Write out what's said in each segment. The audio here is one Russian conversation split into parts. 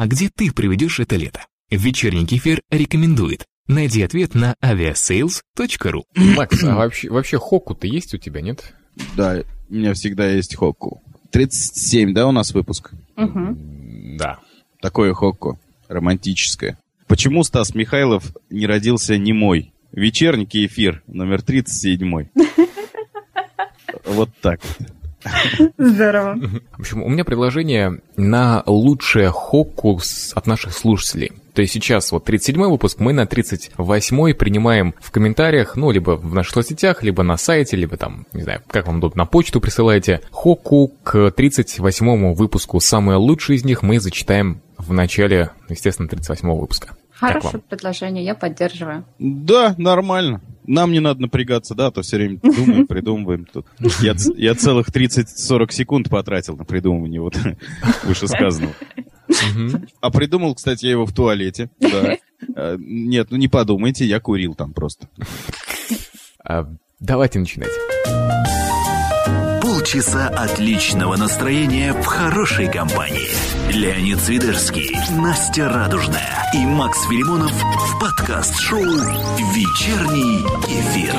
А где ты проведешь это лето? Вечерний кефир рекомендует. Найди ответ на aviasales.ru. Макс, а вообще, вообще Хокку-то есть у тебя, нет? Да, у меня всегда есть Хокку. 37, да, у нас выпуск? Угу. Да. Такое Хокку, романтическое. Почему Стас Михайлов не родился не мой? Вечерний эфир, номер 37. Вот так вот. Здорово. В общем, у меня предложение на лучшее хокку от наших слушателей. То есть сейчас вот 37 выпуск, мы на 38 принимаем в комментариях, ну, либо в наших соцсетях, либо на сайте, либо там, не знаю, как вам удобно, на почту присылаете. Хокку к 38 выпуску. Самые лучшие из них мы зачитаем в начале, естественно, 38 выпуска. Хорошее предложение, я поддерживаю. Да, нормально. Нам не надо напрягаться, да, а то все время думаем, придумываем. Тут. Я, я целых 30-40 секунд потратил на придумывание вот вышесказанного. А придумал, кстати, я его в туалете. Да. А, Нет, ну не подумайте, я курил там просто. А, Давайте начинать. Полчаса отличного настроения в хорошей компании. Леонид Свидерский, Настя Радужная и Макс Филимонов в подкаст-шоу «Вечерний эфир».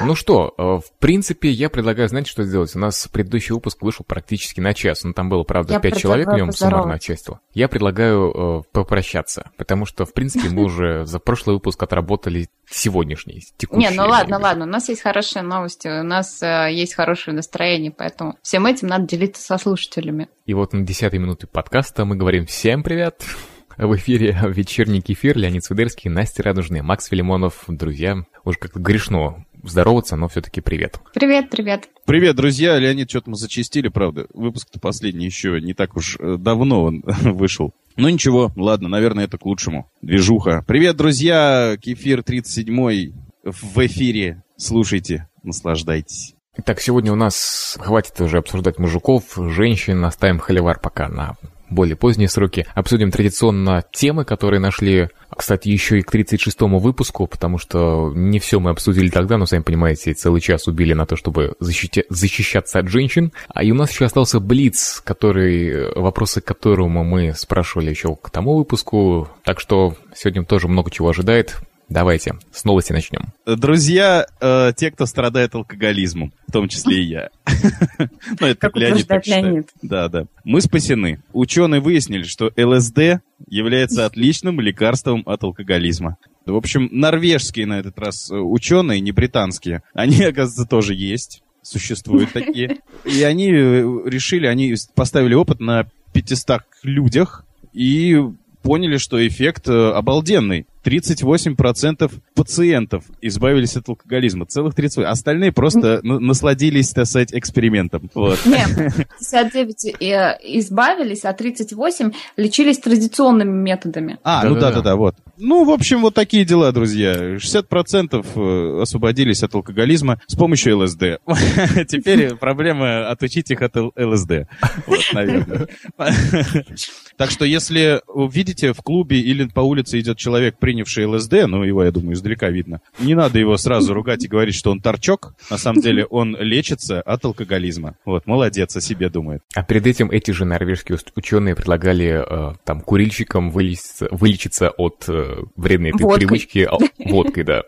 Ну что, э, в принципе, я предлагаю, знаете, что сделать? У нас предыдущий выпуск вышел практически на час. Ну, там было, правда, Я пять человек в нем суммарно участвовало. Я предлагаю э, попрощаться, потому что, в принципе, мы уже за прошлый выпуск отработали сегодняшний, текущий. Не, ну ладно, ладно, у нас есть хорошие новости, у нас э, есть хорошее настроение, поэтому всем этим надо делиться со слушателями. И вот на десятой минуте подкаста мы говорим всем привет. В эфире вечерний кефир, Леонид Свидерский, Настя Радужный, Макс Филимонов, друзья. Уже как-то грешно здороваться, но все-таки привет. Привет, привет. Привет, друзья. Леонид, что-то мы зачистили, правда. Выпуск-то последний еще не так уж э, давно он вышел. Ну ничего, ладно, наверное, это к лучшему. Движуха. Привет, друзья. Кефир 37 в эфире. Слушайте, наслаждайтесь. Итак, сегодня у нас хватит уже обсуждать мужиков, женщин, оставим холивар пока на более поздние сроки. Обсудим традиционно темы, которые нашли, кстати, еще и к 36-му выпуску, потому что не все мы обсудили тогда, но, сами понимаете, целый час убили на то, чтобы защити- защищаться от женщин. А и у нас еще остался Блиц, который, вопросы к которому мы спрашивали еще к тому выпуску, так что сегодня тоже много чего ожидает. Давайте, с новости начнем. Друзья, э, те, кто страдает алкоголизмом, в том числе и я. Ну, это Леонид так считает. Да, да. Мы спасены. Ученые выяснили, что ЛСД является отличным лекарством от алкоголизма. В общем, норвежские на этот раз э, ученые, не британские, они, оказывается, тоже есть. Существуют такие. И они э, решили, они поставили опыт на 500 людях и поняли, что эффект э, обалденный. 38% пациентов избавились от алкоголизма. Целых 38. Остальные просто на- насладились, так сказать, экспериментом. Вот. Нет, 59 э, избавились, а 38 лечились традиционными методами. А, ну Да-да-да. вот. Ну, в общем, вот такие дела, друзья. 60% э, освободились от алкоголизма с помощью ЛСД. Теперь проблема отучить их от ЛСД. Вот, наверное. Так что, если видите в клубе или по улице идет человек, принявший ЛСД, ну, его, я думаю, издалека видно, не надо его сразу ругать и говорить, что он торчок. На самом деле, он лечится от алкоголизма. Вот, молодец, о себе думает. А перед этим эти же норвежские ученые предлагали э, там курильщикам вылечиться, вылечиться от э, вредной этой Водкой. привычки ал- водкой, да.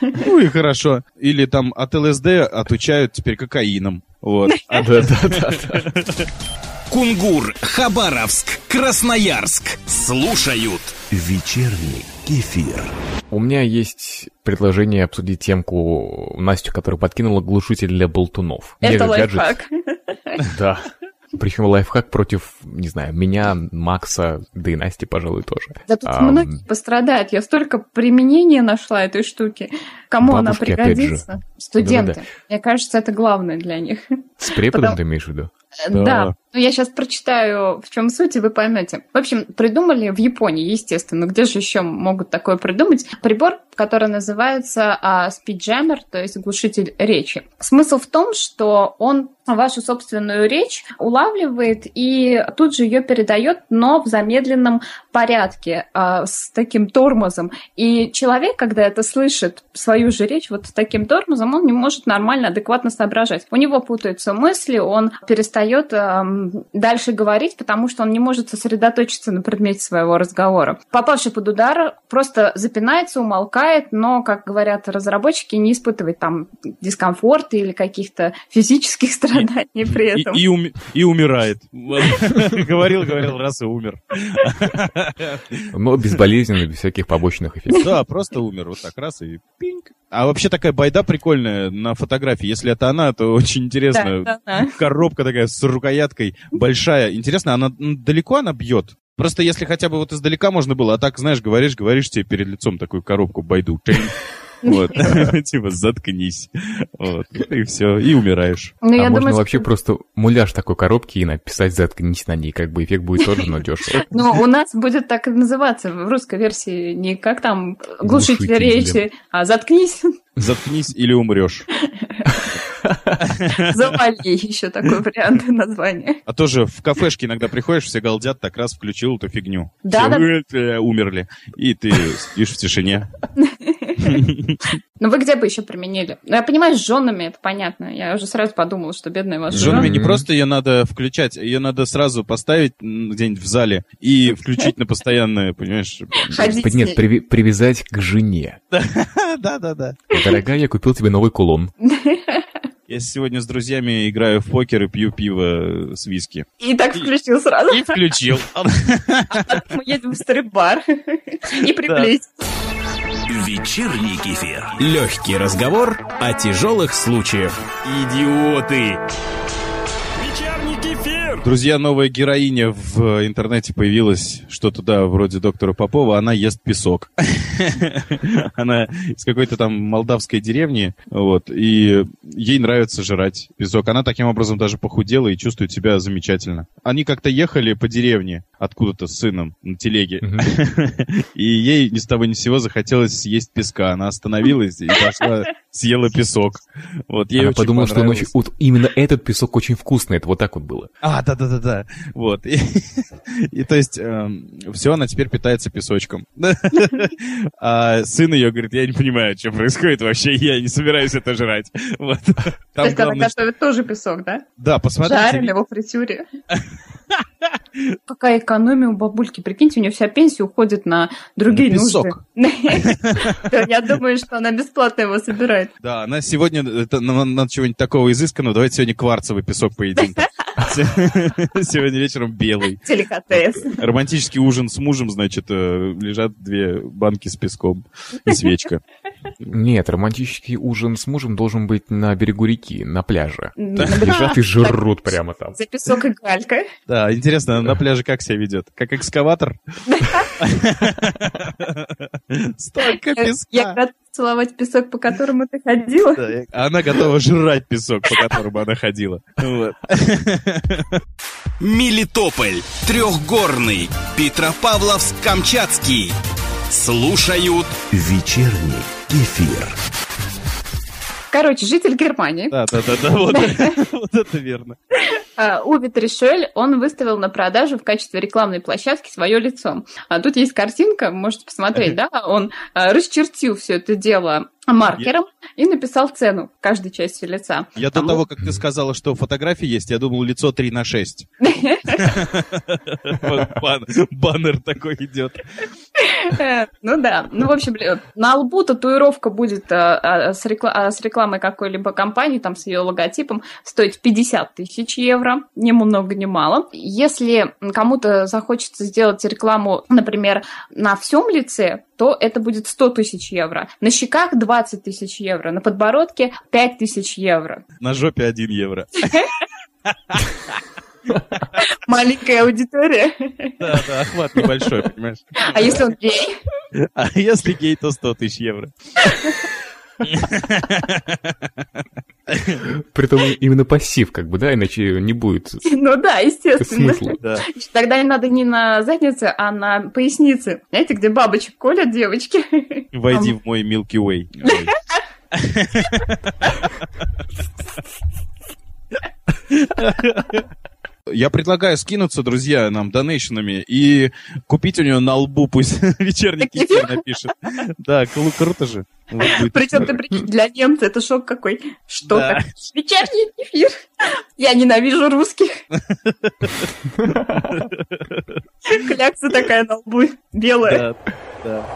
Ну и хорошо. Или там от ЛСД отучают теперь кокаином. Вот. А Да, да, да, да. Кунгур, Хабаровск, Красноярск. Слушают «Вечерний кефир». У меня есть предложение обсудить темку Настю, которая подкинула глушитель для болтунов. Это лайфхак. Да. Причем лайфхак против, не знаю, меня, Макса, да и Насти, пожалуй, тоже. Да тут Ам. многие пострадают. Я столько применения нашла этой штуки. Кому она Бабушки, же. пригодится? Студенты. Да-да-да. Мне кажется, это главное для них. С преподом Потому- ты имеешь в виду? Да. Да. Ну, я сейчас прочитаю, в чем суть, и вы поймете. В общем, придумали в Японии, естественно. Где же еще могут такое придумать? Прибор, который называется а, Speedjammer, то есть глушитель речи. Смысл в том, что он вашу собственную речь улавливает и тут же ее передает, но в замедленном порядке, а, с таким тормозом. И человек, когда это слышит, свою же речь вот с таким тормозом, он не может нормально, адекватно соображать. У него путаются мысли, он перестает эм, дальше говорить, потому что он не может сосредоточиться на предмете своего разговора. Попавший под удар просто запинается, умолкает, но, как говорят разработчики, не испытывает там дискомфорта или каких-то физических страданий при этом. И, и, и умирает. Говорил, говорил, раз и умер. Но безболезненно, без всяких побочных эффектов. Да, просто умер вот так раз и пинг. А вообще такая байда прикольная на фотографии. Если это она, то очень интересно. Да, да, да. Коробка такая с рукояткой большая. Интересно, она далеко она бьет? Просто если хотя бы вот издалека можно было, а так, знаешь, говоришь, говоришь тебе перед лицом такую коробку байду. Вот. Типа, заткнись. Вот. И все, и умираешь. Ну, а можно вообще просто муляж такой коробки и написать «заткнись» на ней. Как бы эффект будет тоже, но дешево. Ну, у нас будет так и называться в русской версии. Не как там глушитель речи, а «заткнись». Заткнись или умрешь. Завали еще такой вариант названия. А тоже в кафешке иногда приходишь, все галдят, так раз включил эту фигню. Да, да. Э, умерли. И ты сидишь в тишине. Ну вы где бы еще применили? Ну я понимаю, с женами это понятно. Я уже сразу подумала, что бедная ваша С женами не просто ее надо включать, ее надо сразу поставить где-нибудь в зале и включить на постоянное, понимаешь? Нет, привязать к жене. Да, да, да. Дорогая, я купил тебе новый кулон. Я сегодня с друзьями играю в покер и пью пиво с виски. И так включил сразу. И включил. Мы едем в стрип-бар. И приплеть. Вечерний кефир. Легкий разговор о тяжелых случаях. Идиоты! Друзья, новая героиня в интернете появилась, что туда вроде доктора Попова, она ест песок. Она из какой-то там молдавской деревни, вот, и ей нравится жрать песок. Она таким образом даже похудела и чувствует себя замечательно. Они как-то ехали по деревне откуда-то с сыном на телеге, и ей ни с того ни с сего захотелось съесть песка. Она остановилась и пошла, съела песок. Вот, ей Она подумала, что ночью, вот именно этот песок очень вкусный, это вот так вот было. А, да-да-да-да. Вот. И, и то есть э, все, она теперь питается песочком. А сын ее говорит, я не понимаю, что происходит вообще, я не собираюсь это жрать. Вот. Там то есть главное, она готовит тоже песок, да? Да, посмотрите. Жареный во фритюре. Какая экономия у бабульки. Прикиньте, у нее вся пенсия уходит на другие на нужды. Я думаю, что она бесплатно его собирает. Да, она сегодня, это надо чего-нибудь такого изысканного. Давайте сегодня кварцевый песок поедим. Сегодня вечером белый. Деликатес. Романтический ужин с мужем, значит, э, лежат две банки с песком и свечка. Нет, романтический ужин с мужем должен быть на берегу реки, на пляже. Лежат и жрут прямо там. За песок и галька. Да, интересно, на пляже как себя ведет? Как экскаватор? Столько песка. Целовать песок, по которому ты ходила. Да, она готова жрать песок, по которому она ходила. Вот. Мелитополь, Трехгорный, Петропавловск-Камчатский. Слушают вечерний эфир. Короче, житель Германии. Да, да, да, да, вот, вот это верно. А, Уви Тришель, он выставил на продажу в качестве рекламной площадки свое лицо. А тут есть картинка, можете посмотреть, да? Он а, расчертил все это дело маркером я... и написал цену каждой части лица. Я Тому... до того, как ты сказала, что фотографии есть, я думал, лицо 3 на 6. Баннер такой идет. Ну да. Ну, в общем, на лбу татуировка будет а, а, с рекламой какой-либо компании, там с ее логотипом, стоить 50 тысяч евро. Ни много, ни мало. Если кому-то захочется сделать рекламу, например, на всем лице, то это будет 100 тысяч евро. На щеках 20 тысяч евро, на подбородке 5 тысяч евро. На жопе 1 евро. Маленькая аудитория. Да, да, охват небольшой, понимаешь. А если он гей? А если гей, то 100 тысяч евро. Притом именно пассив, как бы, да, иначе не будет Ну да, естественно. Смысла. Да. Тогда надо не на заднице, а на пояснице. Знаете, где бабочек колят девочки. Войди в мой Milky Way. Я предлагаю скинуться, друзья, нам донейшенами и купить у нее на лбу, пусть вечерний кефир напишет. Да, круто же. Причем ты прикинь, для немца это шок какой. Что да. так? Вечерний кефир. Я ненавижу русских. Клякса такая на лбу, белая. Да, да.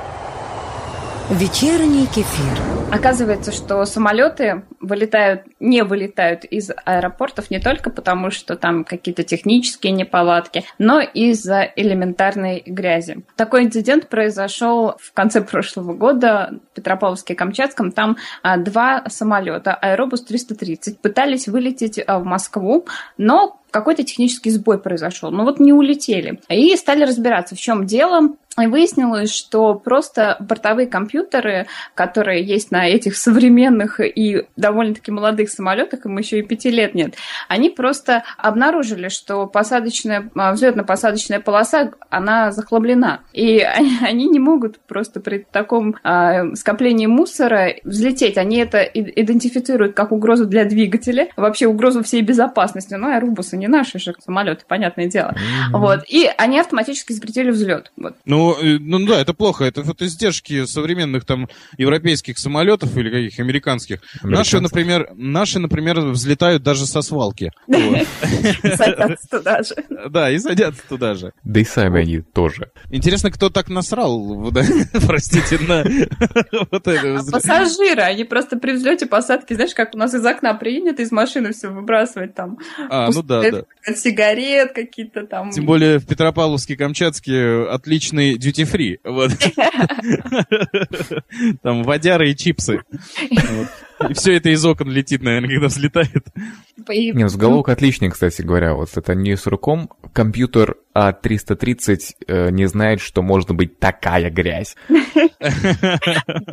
Вечерний кефир. Оказывается, что самолеты вылетают, не вылетают из аэропортов не только потому, что там какие-то технические неполадки, но из-за элементарной грязи. Такой инцидент произошел в конце прошлого года в Петропавловске-Камчатском. Там а, два самолета Аэробус 330 пытались вылететь а, в Москву, но какой-то технический сбой произошел. Ну вот не улетели. И стали разбираться, в чем дело. И выяснилось, что просто бортовые компьютеры, которые есть на этих современных и довольно-таки молодых самолетах, им еще и пяти лет нет, они просто обнаружили, что посадочная, а, взлетно-посадочная полоса, она захламлена. И они, не могут просто при таком э, скоплении мусора взлететь. Они это идентифицируют как угрозу для двигателя, вообще угрозу всей безопасности. Ну, аэробусы не наши же самолеты, понятное дело. Mm-hmm. Вот. И они автоматически запретили взлет. Вот. Ну, э, ну да, это плохо. Это вот издержки современных там европейских самолетов или каких американских. Наши, например, наши, например, взлетают даже со свалки. Садятся туда же. Да, и садятся туда же. Да и сами они тоже. Интересно, кто так насрал, простите, на вот это. А пассажиры, они просто при взлете посадки, знаешь, как у нас из окна принято из машины все выбрасывать там. А, ну да, да. Сигарет какие-то там. Тем более в Петропавловске-Камчатске отличный duty-free. Вот. Там водяры и чипсы. И все это из окон летит, наверное, когда взлетает. Не, ну, заголовок отличный, кстати говоря. Вот это не с руком. Компьютер А330 э, не знает, что можно быть такая грязь. Да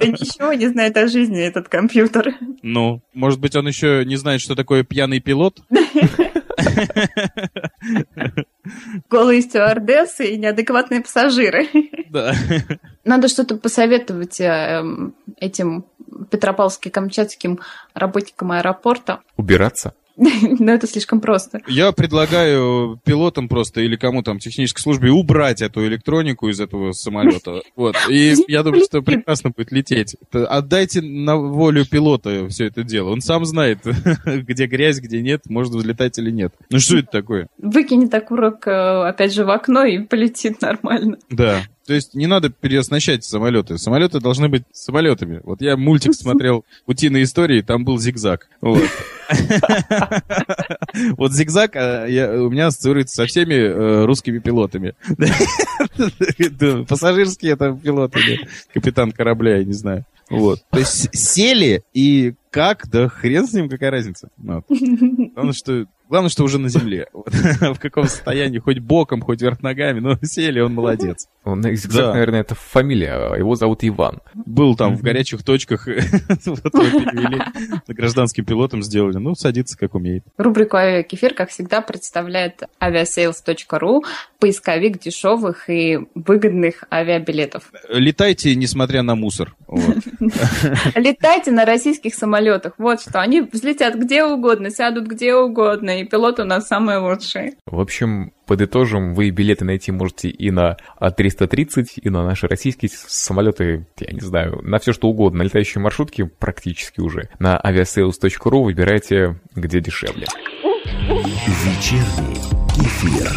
ничего не знает о жизни этот компьютер. Ну, может быть, он еще не знает, что такое пьяный пилот? Голые стюардессы и неадекватные пассажиры. Да. Надо что-то посоветовать э, этим Петропавловске-Камчатским работникам аэропорта. Убираться? Но это слишком просто. Я предлагаю пилотам просто или кому там технической службе убрать эту электронику из этого самолета. Вот. И я думаю, что прекрасно будет лететь. Отдайте на волю пилота все это дело. Он сам знает, где грязь, где нет, может взлетать или нет. Ну что это такое? Выкинет окурок э, опять же в окно и полетит нормально. Да. То есть не надо переоснащать самолеты. Самолеты должны быть самолетами. Вот я мультик смотрел «Утиные истории», там был зигзаг. Вот. Вот зигзаг а, у меня ассоциируется со всеми э, русскими пилотами. Пассажирские это пилоты, капитан корабля, я не знаю. Вот. То есть сели и как, да хрен с ним, какая разница. Вот. Главное, что Главное, что уже на земле. в каком состоянии, хоть боком, хоть вверх ногами, но сели, он молодец. Он, да. наверное, это фамилия, его зовут Иван. Был там в горячих точках, вот его перевели, гражданским пилотом сделали. Ну, садится как умеет. Рубрику «Авиакефир», как всегда, представляет aviasales.ru, поисковик дешевых и выгодных авиабилетов. Летайте, несмотря на мусор. Летайте на российских самолетах. Вот что. Они взлетят где угодно, сядут где угодно, и пилоты у нас самые лучшие. В общем, подытожим, вы билеты найти можете и на А330, и на наши российские самолеты, я не знаю, на все что угодно, на летающие маршрутки практически уже. На aviasales.ru выбирайте, где дешевле. Вечерний эфир.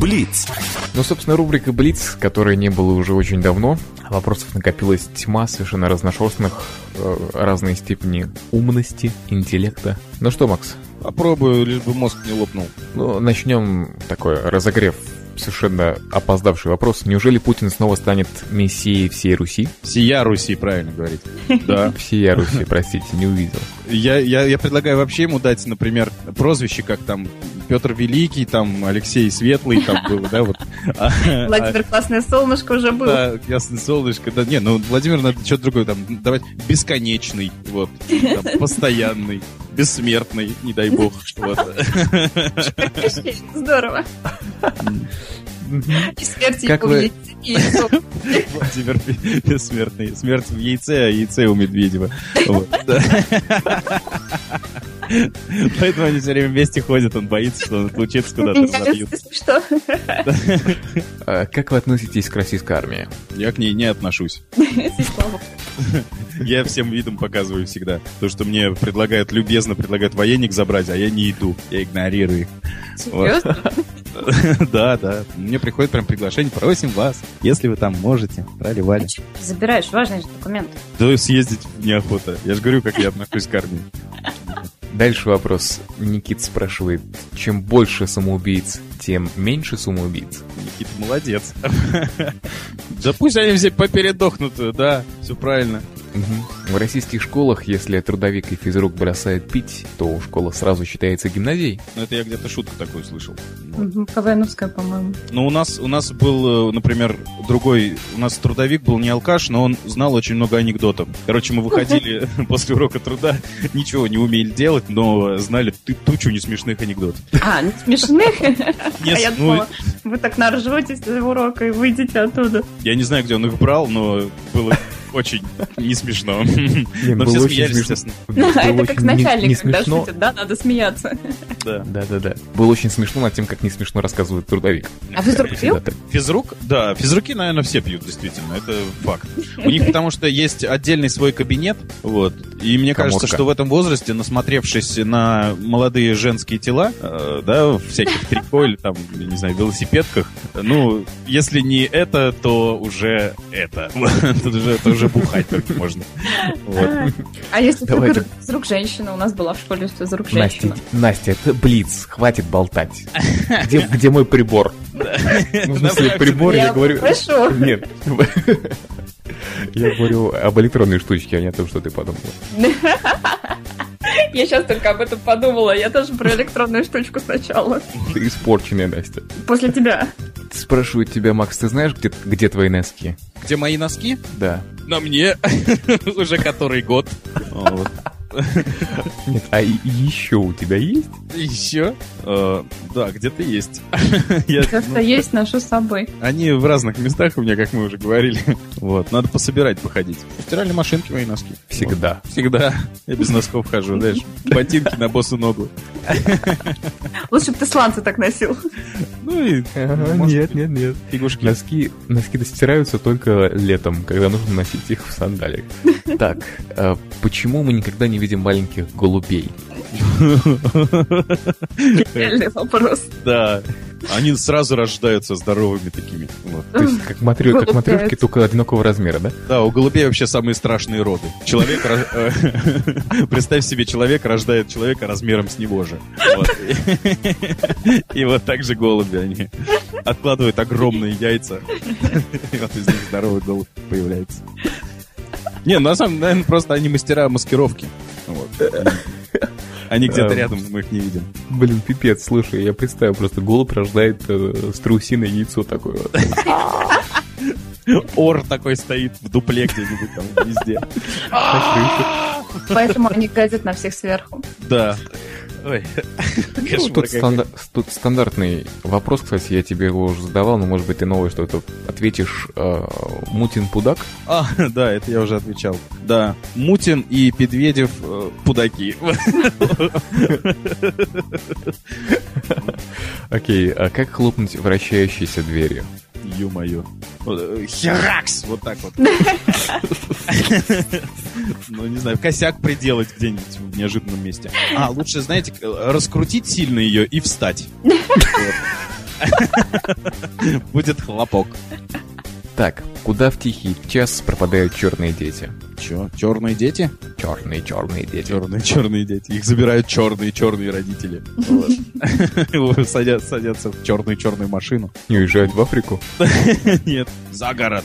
Блиц. Ну, собственно, рубрика Блиц, которой не было уже очень давно. Вопросов накопилась тьма совершенно разношерстных, э, разной степени умности, интеллекта. Ну что, Макс? Попробую, лишь бы мозг не лопнул. Ну, начнем такой разогрев совершенно опоздавший вопрос. Неужели Путин снова станет мессией всей Руси? Всея Руси, правильно говорить. Да. Всея Руси, простите, не увидел. Я, я, я предлагаю вообще ему дать, например, прозвище, как там Петр Великий, там Алексей Светлый, там было, да, вот. А, Владимир а, Классное Солнышко уже был. Да, Ясное Солнышко, да, не, ну, Владимир надо что-то другое, там, давать бесконечный, вот, там, постоянный, бессмертный, не дай бог. Здорово. И смерть как вы... Владимир Бессмертный. Смерть в яйце, а яйце у Медведева. Поэтому они все время вместе ходят, он боится, что он отлучится куда-то, разобьют. что. А Как вы относитесь к российской армии? Я к ней не отношусь. Я всем видом показываю всегда. То, что мне предлагают, любезно предлагают военник забрать, а я не иду. Я игнорирую их. Серьезно? Да, да. Мне приходит прям приглашение. Просим вас, если вы там можете. Трали-вали. Забираешь, важный же документ. Да съездить неохота. Я же говорю, как я отношусь к армии. Дальше вопрос. Никит спрашивает, чем больше самоубийц, тем меньше самоубийц? Никита молодец. Да пусть они все попередохнут, да, все правильно. Мгм. В российских школах, если трудовик и физрук бросают пить, то школа сразу считается гимназией. Ну, это я где-то шутку такую слышал. Мгм, КВНовская, по-моему. Ну, у нас, у нас был, э, например, другой, у нас трудовик был не алкаш, но он знал очень много анекдотов. Короче, мы выходили после урока труда, ничего не умели делать, но знали тучу несмешных анекдотов. А, не смешных? Не А я ну, думала, вы так наржетесь из урока и выйдете оттуда. Я не знаю, где он их брал, но было очень не смешно. Но было все очень смеялись, смешно. естественно. Было Это как начальник, не когда смешно. шутит, да, надо смеяться. Да. Да-да-да. Было очень смешно над тем, как не смешно рассказывает трудовик. А Всегда пил? Физрук? Да, физруки, наверное, все пьют, действительно, это факт. У них потому что есть отдельный свой кабинет, вот, и мне кажется, что в этом возрасте, насмотревшись на молодые женские тела, э, да, в всяких трико или там, не знаю, велосипедках, ну, если не это, то уже это. Тут уже, это уже бухать только можно. Вот. А если только из рук женщина? У нас была в школе из рук Настя, женщина. Настя, это Блиц, хватит болтать. Где, мой прибор? Ну, в смысле, прибор, я говорю... Нет. Я говорю об электронной штучке, а не о том, что ты подумала. Я сейчас только об этом подумала. Я тоже про электронную штучку сначала. Ты испорченная, Настя. После тебя. Спрашивают тебя, Макс, ты знаешь, где, где твои носки? Где мои носки? Да. На мне уже который год. Нет, а еще у тебя есть? Еще? Э, Да, где-то есть. Я- Просто есть, ношу с собой. Они в разных местах у меня, как мы уже говорили. Вот, надо пособирать, походить. В стиральной машинке мои носки. Всегда. Всегда. Я без носков хожу, знаешь. Ботинки на босу ногу. Лучше бы ты сланцы так носил. Ну и Нет, нет, нет. фигушки. Носки, носки достираются только летом, когда нужно носить их в сандалиях. Так, а почему мы никогда не видим маленьких голубей? Реальный вопрос. Да. Они сразу рождаются здоровыми такими. Вот. То есть как, матрё- как матрешки, только одинакового размера, да? Да, у голубей вообще самые страшные роды. Человек, э, представь себе, человек рождает человека размером с него же. И вот так же голуби, они откладывают огромные яйца. И вот из них здоровый голубь появляется. Не, на самом деле, наверное, просто они мастера маскировки. Вот. Они где-то Эм. рядом, мы их не видим. Блин, пипец, слушай, я представил, просто голубь рождает э, страусиное яйцо такое. Ор такой стоит в дупле где-нибудь там везде. Поэтому они гадят на всех сверху. Да. Ой. Ну, тут, станда- тут стандартный вопрос, кстати, я тебе его уже задавал, но, может быть, ты новое что-то ответишь. Э, Мутин Пудак? А, да, это я уже отвечал. Да, Мутин и Педведев э, пудаки. Окей, а как хлопнуть вращающейся дверью? Ё-моё. Вот, э, Херакс! Вот так вот. Ну, не знаю, косяк приделать где-нибудь в неожиданном месте. А, лучше, знаете, раскрутить сильно ее и встать. Будет хлопок. Так, куда в тихий час пропадают черные дети? Чё, черные дети? Черные, черные дети. Черные, черные дети. Их забирают черные, черные родители. Садятся в черную, черную машину. Не уезжают в Африку? Нет, за город.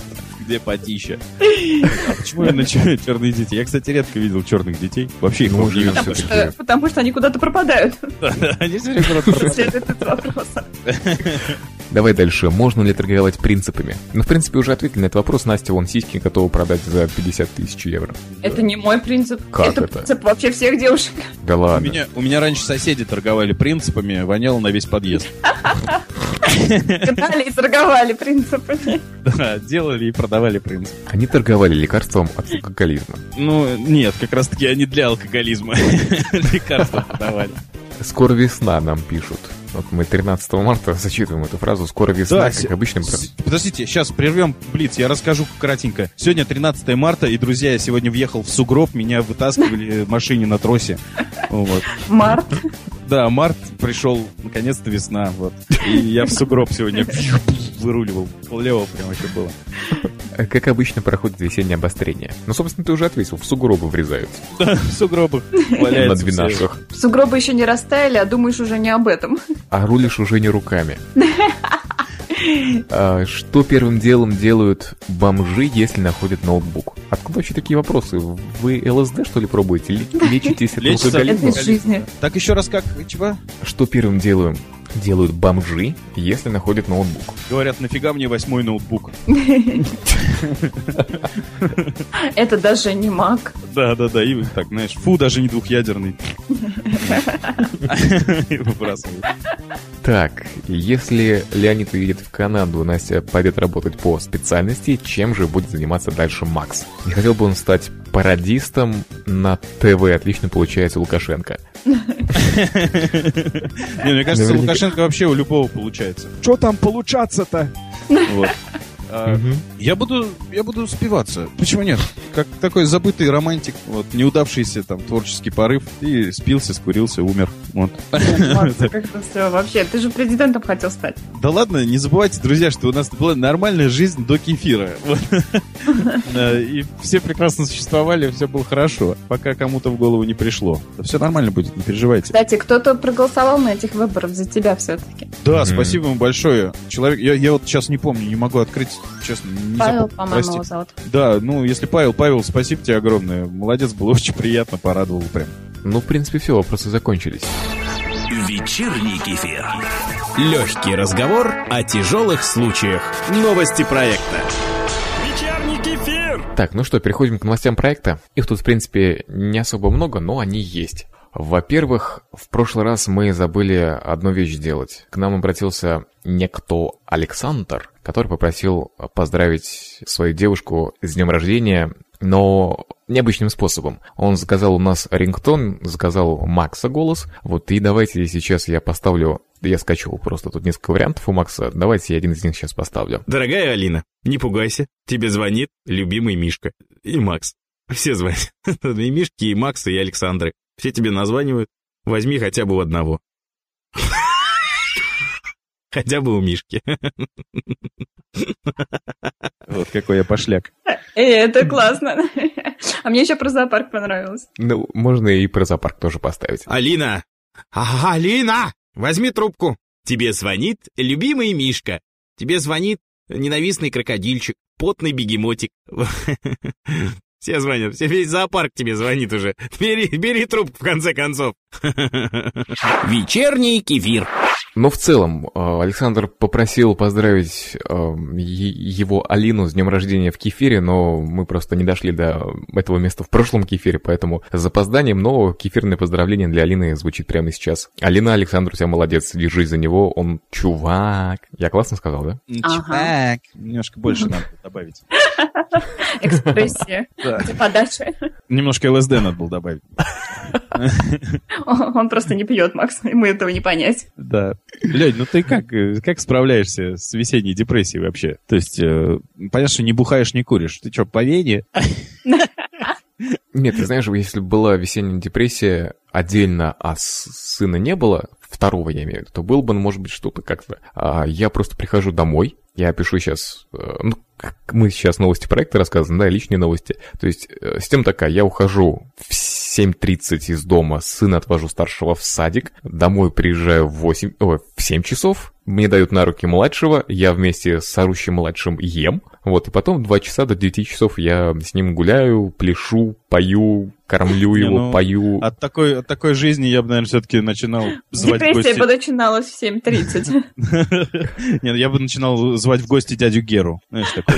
Где потище? А почему именно чер- черные дети? Я, кстати, редко видел черных детей. Вообще их Ну, не. Э, Потому что они куда-то пропадают. Они все время куда-то пропадают. Давай дальше. Можно ли торговать принципами? Ну, в принципе, уже ответили на этот вопрос. Настя вон сиськи готова продать за 50 тысяч евро. Это не мой принцип. Как это это? принцип вообще всех девушек. Да У ладно. меня, у меня раньше соседи торговали принципами, воняло на весь подъезд. Гнали и торговали принципами. Да, делали и продавали принцип. Они торговали лекарством от алкоголизма. Ну, нет, как раз таки они для алкоголизма лекарства продавали. Скоро весна, нам пишут. Вот мы 13 марта зачитываем эту фразу. Скоро весна, Да, как с- обычно. С- Подождите, сейчас прервем Блиц, я расскажу кратенько. Сегодня 13 марта, и, друзья, я сегодня въехал в сугроб, меня вытаскивали в машине на тросе. Вот. Март. Да, март пришел, наконец-то весна, вот. И я в сугроб сегодня выруливал. Лево прям вообще было. А Как обычно проходит весеннее обострение. Ну, собственно, ты уже ответил, в сугробы врезаются. Да, в сугробах На двенашах. Сугробы еще не растаяли, а думаешь уже не об этом. А рулишь уже не руками. А, Что первым делом делают бомжи, если находят ноутбук? Откуда вообще такие вопросы? Вы ЛСД, что ли, пробуете? Лечитесь от алкоголизма? Так еще раз как, чего? Что первым делаем? Делают бомжи, если находят ноутбук. Говорят, нафига мне восьмой ноутбук? Это даже не маг. Да, да, да, и так, знаешь, фу, даже не двухъядерный. Выбрасывают. Так, если Леонид уедет в Канаду, Настя пойдет работать по специальности, чем же будет заниматься дальше Макс? Не хотел бы он стать пародистом на ТВ, отлично получается Лукашенко. Не, мне кажется. Лукашенко вообще у любого получается. Что там получаться-то? А, Я буду, я буду спиваться. Почему нет? Как такой забытый романтик, вот, неудавшийся там творческий порыв, и спился, скурился, умер. Вот. Макс, как-то все вообще. Ты же президентом хотел стать. Да ладно, не забывайте, друзья, что у нас была нормальная жизнь до кефира. Да, И все прекрасно существовали, все было хорошо, пока кому-то в голову не пришло. Да все нормально будет, не переживайте. Кстати, кто-то проголосовал на этих выборах за тебя все-таки. Да, спасибо вам большое. Человек, я вот сейчас не помню, не могу открыть, честно, не Павел, запомнил. по-моему, Прости. его зовут. Да, ну, если Павел, Павел, спасибо тебе огромное. Молодец, было очень приятно, порадовал прям. Ну, в принципе, все, вопросы закончились. Вечерний кефир. Легкий разговор о тяжелых случаях. Новости проекта. Вечерний кефир. Так, ну что, переходим к новостям проекта. Их тут, в принципе, не особо много, но они есть. Во-первых, в прошлый раз мы забыли одну вещь сделать. К нам обратился некто Александр, который попросил поздравить свою девушку с днем рождения, но необычным способом. Он заказал у нас рингтон, заказал Макса голос. Вот и давайте сейчас я поставлю... Я скачивал просто тут несколько вариантов у Макса. Давайте я один из них сейчас поставлю. Дорогая Алина, не пугайся. Тебе звонит любимый Мишка. И Макс. Все звонят. И Мишки, и Макс, и Александры. Все тебе названивают. Возьми хотя бы у одного. Хотя бы у Мишки. Вот какой я пошляк. Э, это классно. А мне еще про зоопарк понравилось. Ну, можно и про зоопарк тоже поставить. Алина! А, Алина! Возьми трубку. Тебе звонит любимый Мишка. Тебе звонит ненавистный крокодильчик, потный бегемотик. Все звонят, все, весь зоопарк тебе звонит уже. Бери, бери трубку, в конце концов. Вечерний кефир. Но в целом, э, Александр попросил поздравить э, его Алину с днем рождения в кефире, но мы просто не дошли до этого места в прошлом кефире, поэтому с запозданием, но кефирное поздравление для Алины звучит прямо сейчас. Алина, Александр, у тебя молодец, держись за него, он чувак. Я классно сказал, да? Ага. Немножко больше надо добавить. Экспрессия. Подача. Немножко ЛСД надо было добавить. Он просто не пьет, Макс. Ему этого не понять. Да. Лень, ну ты как, э, как справляешься с весенней депрессией вообще? То есть, э, понятно, что не бухаешь, не куришь. Ты что, по вене? Нет, ты знаешь, если бы была весенняя депрессия отдельно, а с- сына не было, второго я имею в виду, то было бы, ну, может быть, что-то как-то. А я просто прихожу домой, я пишу сейчас, э, ну, мы сейчас новости проекта рассказываем, да, личные новости. То есть э, система такая, я ухожу в 7.30 из дома, сына отвожу старшего в садик, домой приезжаю в 8, ой, в 7 часов, мне дают на руки младшего, я вместе с орущим младшим ем, вот, и потом 2 часа до 9 часов я с ним гуляю, пляшу, пою, кормлю Не, его, ну, пою. От такой, от такой жизни я бы, наверное, все-таки начинал звать Депрессия бы начиналась в 7.30. Нет, я бы начинал звать в гости дядю Геру. Знаешь, такой.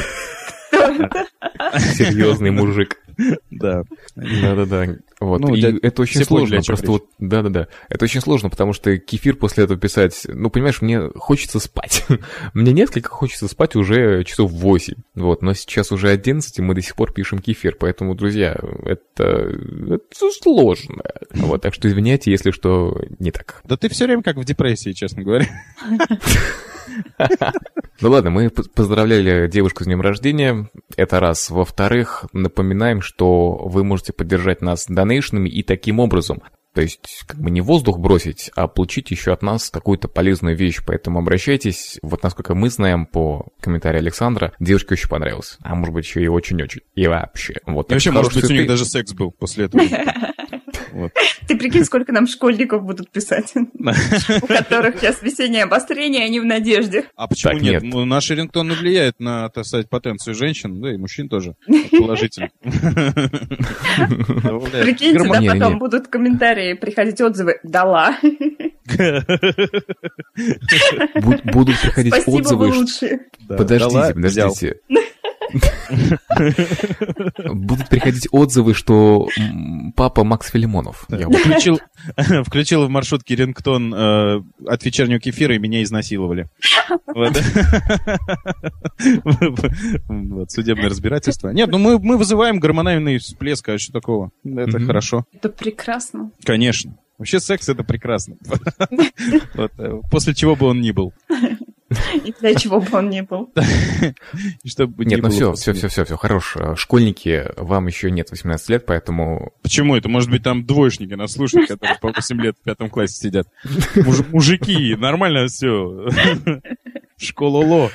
Серьезный мужик. Да. Да-да-да. Вот. Ну, и для- это очень сложно. Просто вот, да-да-да. Это очень сложно, потому что кефир после этого писать, ну, понимаешь, мне хочется спать. мне несколько хочется спать уже часов 8. Вот. Но сейчас уже 11, и мы до сих пор пишем кефир. Поэтому, друзья, это, это сложно. Вот. Так что извиняйте, если что не так. Да ты все время как в депрессии, честно говоря. Ну ладно, мы поздравляли девушку с днем рождения. Это раз. Во-вторых, напоминаем, что вы можете поддержать нас донейшнами и таким образом. То есть, как бы не воздух бросить, а получить еще от нас какую-то полезную вещь. Поэтому обращайтесь. Вот насколько мы знаем по комментарию Александра, девушке очень понравилось. А может быть, еще и очень-очень. И вообще. Вот. И вообще, может быть, у хорошие них цветы. даже секс был после этого. Вот. Ты прикинь, сколько нам школьников будут писать, у которых сейчас весеннее обострение, они в надежде. А почему нет? Ну, Наши рингтоны влияют на, так сказать, потенцию женщин, да и мужчин тоже, положительно. Добавляют. Прикиньте, да, потом будут комментарии, приходить отзывы «дала». Бу- Будут приходить Спасибо, отзывы, Подождите, подождите. Будут приходить отзывы, что папа Макс Филимонов. Я Включил, включил в маршрутке рингтон э, от вечернего кефира, и меня изнасиловали. Вот. Вот, Судебное разбирательство. Нет, ну мы, мы вызываем гормональный всплеск, а что такого? Это хорошо. Это прекрасно. Конечно. Вообще секс это прекрасно. Э, После чего бы он ни был. И для чего бы он ни был. Чтобы Нет, ну все, все, все, все, все, хорош. Школьники, вам еще нет 18 лет, поэтому Почему это? Может быть, там двоечники нас слушают, которые по 8 лет в пятом классе сидят. Муж- мужики, нормально все. Школа ЛО.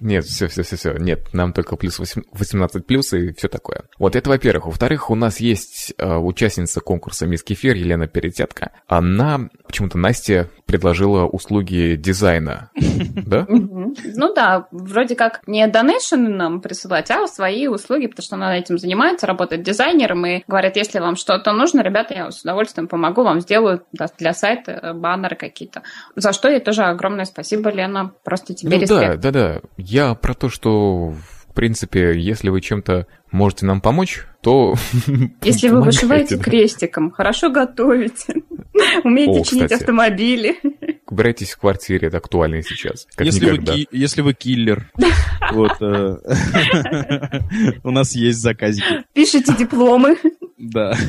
нет, все, все, все, все, нет, нам только плюс 8 18 плюс и все такое. Вот это во-первых. Во-вторых, у нас есть э, участница конкурса Мисс Кефир Елена Перетятка. Она, почему-то Настя предложила услуги дизайна, да? Ну да, вроде как не донейшены нам присылать, а свои услуги, потому что она этим занимается, работает дизайнером и говорит, если вам что-то нужно, ребята, я с удовольствием помогу, вам сделаю да, для сайта баннеры какие-то. За что ей тоже огромное спасибо, Лена. Просто тебе Ну да, респект. да, да. Я про то, что, в принципе, если вы чем-то можете нам помочь, то Если вы вышиваете да. крестиком, хорошо готовите, умеете О, чинить кстати. автомобили, Убирайтесь в квартире, это актуально сейчас. Как Если вы, никогда. если вы киллер, вот, э, у нас есть заказики. пишите дипломы. Да.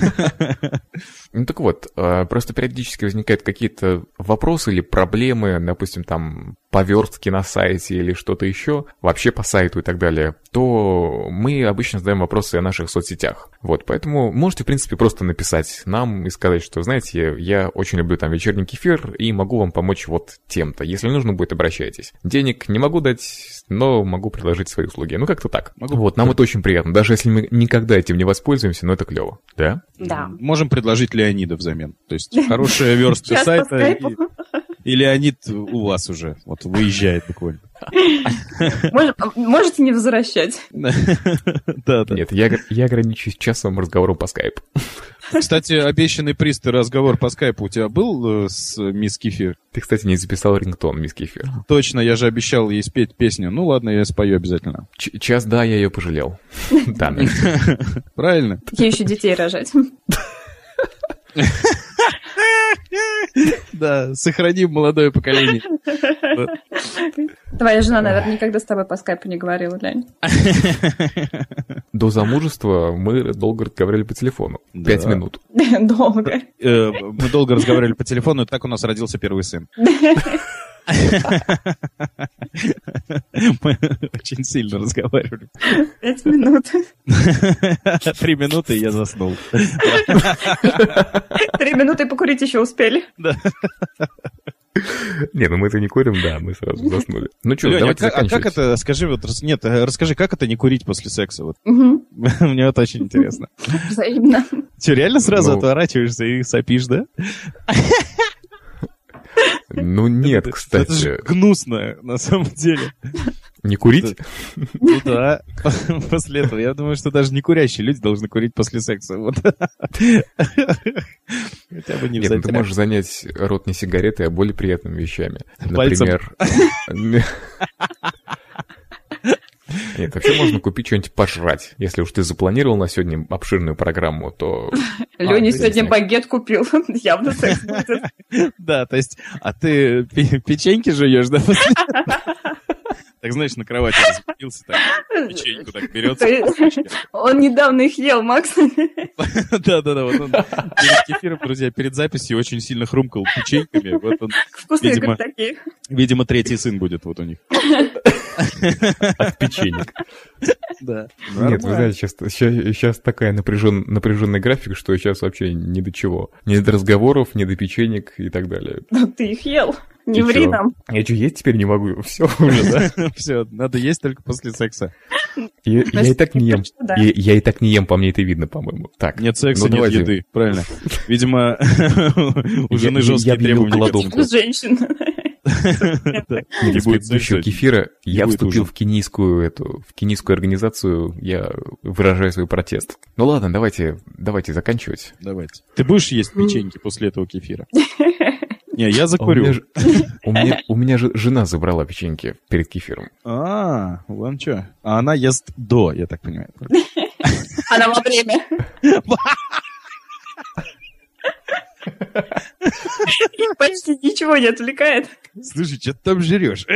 Ну так вот, э, просто периодически возникают какие-то вопросы или проблемы, допустим, там поверстки на сайте или что-то еще, вообще по сайту и так далее, то мы обычно задаем вопросы о наших соцсетях. Вот, поэтому можете, в принципе, просто написать нам и сказать, что, знаете, я очень люблю там вечерний кефир и могу вам помочь вот тем-то. Если нужно будет, обращайтесь. Денег не могу дать, но могу предложить свои услуги. Ну, как-то так. Могу. Вот, нам это очень приятно. Даже если мы никогда этим не воспользуемся, но это клево. Да? Да. Можем предложить Леонида взамен. То есть хорошая верстка сайта. И, Леонид у вас уже, вот выезжает буквально. Мож- Можете не возвращать. Да, да. Нет, я, я ограничусь часом разговора по скайпу. Кстати, обещанный приз ты разговор по скайпу у тебя был э, с мисс Кефир? Ты, кстати, не записал рингтон, мисс Кефир. Точно, я же обещал ей спеть песню. Ну ладно, я спою обязательно. Ч- час, да, я ее пожалел. Да. Правильно? Ей еще детей рожать. Да, сохраним молодое поколение. Твоя жена, наверное, никогда с тобой по скайпу не говорила, Лень. До замужества мы долго разговаривали по телефону. Пять минут. Долго. Э, Мы долго разговаривали по телефону, и так у нас родился первый сын. Мы очень сильно разговаривали. Пять минут. Три минуты, и я заснул. Три минуты покурить еще успели. Не, ну мы-то не курим, да, мы сразу заснули. Ну что, а давайте как, а как это, скажи, вот, нет, э, расскажи, как это не курить после секса? Вот. Мгм. Мне вот очень интересно. Взаимно. Че, реально сразу Ну. отворачиваешься и сопишь, да? Ну нет, кстати. Это же гнусно, на самом деле. Не курить? Ну да, после этого. Я думаю, что даже не курящие люди должны курить после секса. Вот. Хотя бы не Нет, ну ты можешь занять рот не сигаретой, а более приятными вещами. Например... Нет, вообще можно купить что-нибудь пожрать. Если уж ты запланировал на сегодня обширную программу, то... Леня А, сегодня интересно. багет купил. Явно секс будет. Да, то есть, а ты пе- печеньки жуешь, да? Так, знаешь, на кровати разместился, так, печеньку так берет. Он недавно их ел, Макс. Да-да-да, вот он перед кефиром, друзья, перед записью очень сильно хрумкал печеньками. Вот он, Вкусные Видимо. такие. видимо, третий сын будет вот у них. От печенек. Да. Нет, вы знаете, сейчас, сейчас, такая напряжен, напряженная графика, что сейчас вообще ни до чего. Ни до разговоров, ни до печенек и так далее. Ну ты их ел. Не ври нам. Я что, есть теперь не могу? Все уже, да? Все, надо есть только после секса. Я, я и так не ем. Я, я и так не ем, по мне это видно, по-моему. Так, Нет секса, Ну, нет давайте. еды. Правильно. Видимо, у жены жесткие я объявил требования. голодовку. этому. Из будет предыдущего секса. кефира я вступил в кенийскую эту, в кенийскую организацию, я выражаю свой протест. Ну ладно, давайте, давайте заканчивать. Давайте. Ты будешь есть печеньки после этого кефира? Не, я А у меня закурю. У меня, у меня же жена забрала печеньки перед кефиром. А, вон что. А она ест до, я так понимаю. Она во время. Почти ничего не отвлекает. Слушай, что ты там жрешь?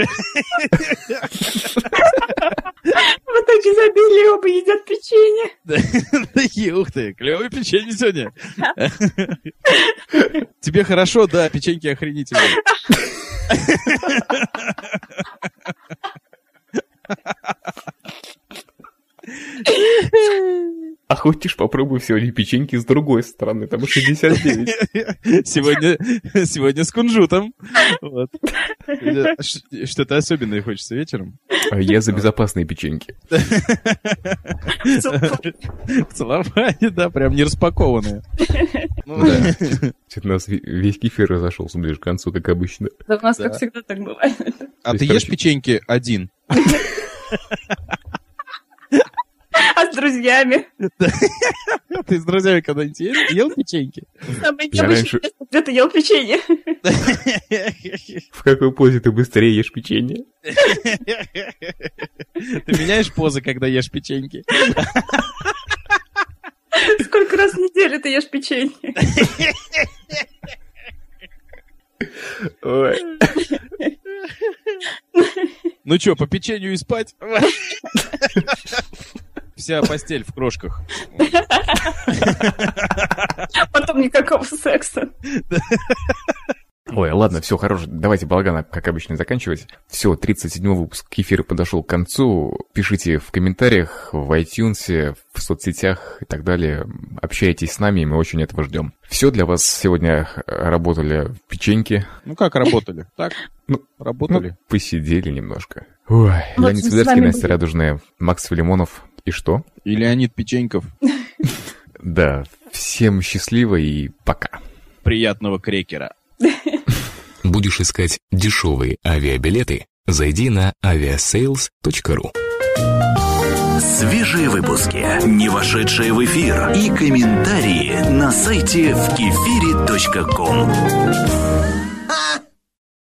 Вот так изобилие оба едят печенье. Такие, ух ты, клевое печенье сегодня. Тебе хорошо, да, печеньки охренительные. А хочешь, попробуй сегодня печеньки с другой стороны, там 69. Сегодня, сегодня с кунжутом. Вот. Что-то особенное хочется вечером. А я за безопасные печеньки. В целлофане, да, прям не распакованные. Ну, Да. Что-то у нас ве- весь кефир разошелся ближе к концу, как обычно. Да у нас, как всегда, так бывает. А ты ешь печеньки один? А с друзьями? Ты с друзьями когда-нибудь ел, ел печеньки? Самое Я необычное где ты ел печенье. В какой позе ты быстрее ешь печенье? Ты меняешь позы, когда ешь печеньки? Сколько раз в неделю ты ешь печенье? Ой. Ну чё, по печенью и спать? Вся постель в крошках. Потом никакого секса. Ой, ладно, все, хорошо. Давайте балагана, как обычно, заканчивать. Все, 37 выпуск кефира подошел к концу. Пишите в комментариях, в iTunes, в соцсетях и так далее. Общайтесь с нами, мы очень этого ждем. Все для вас сегодня работали печеньки. Ну как работали? Так, Ну, работали. Ну, посидели немножко. Ой, В Леонид Свидерский, Настя Радужная, Макс Филимонов. И что? И Леонид Печеньков. Да, всем счастливо и пока. Приятного крекера. Будешь искать дешевые авиабилеты? Зайди на aviasales.ru. Свежие выпуски, не вошедшие в эфир и комментарии на сайте в кефире.ком.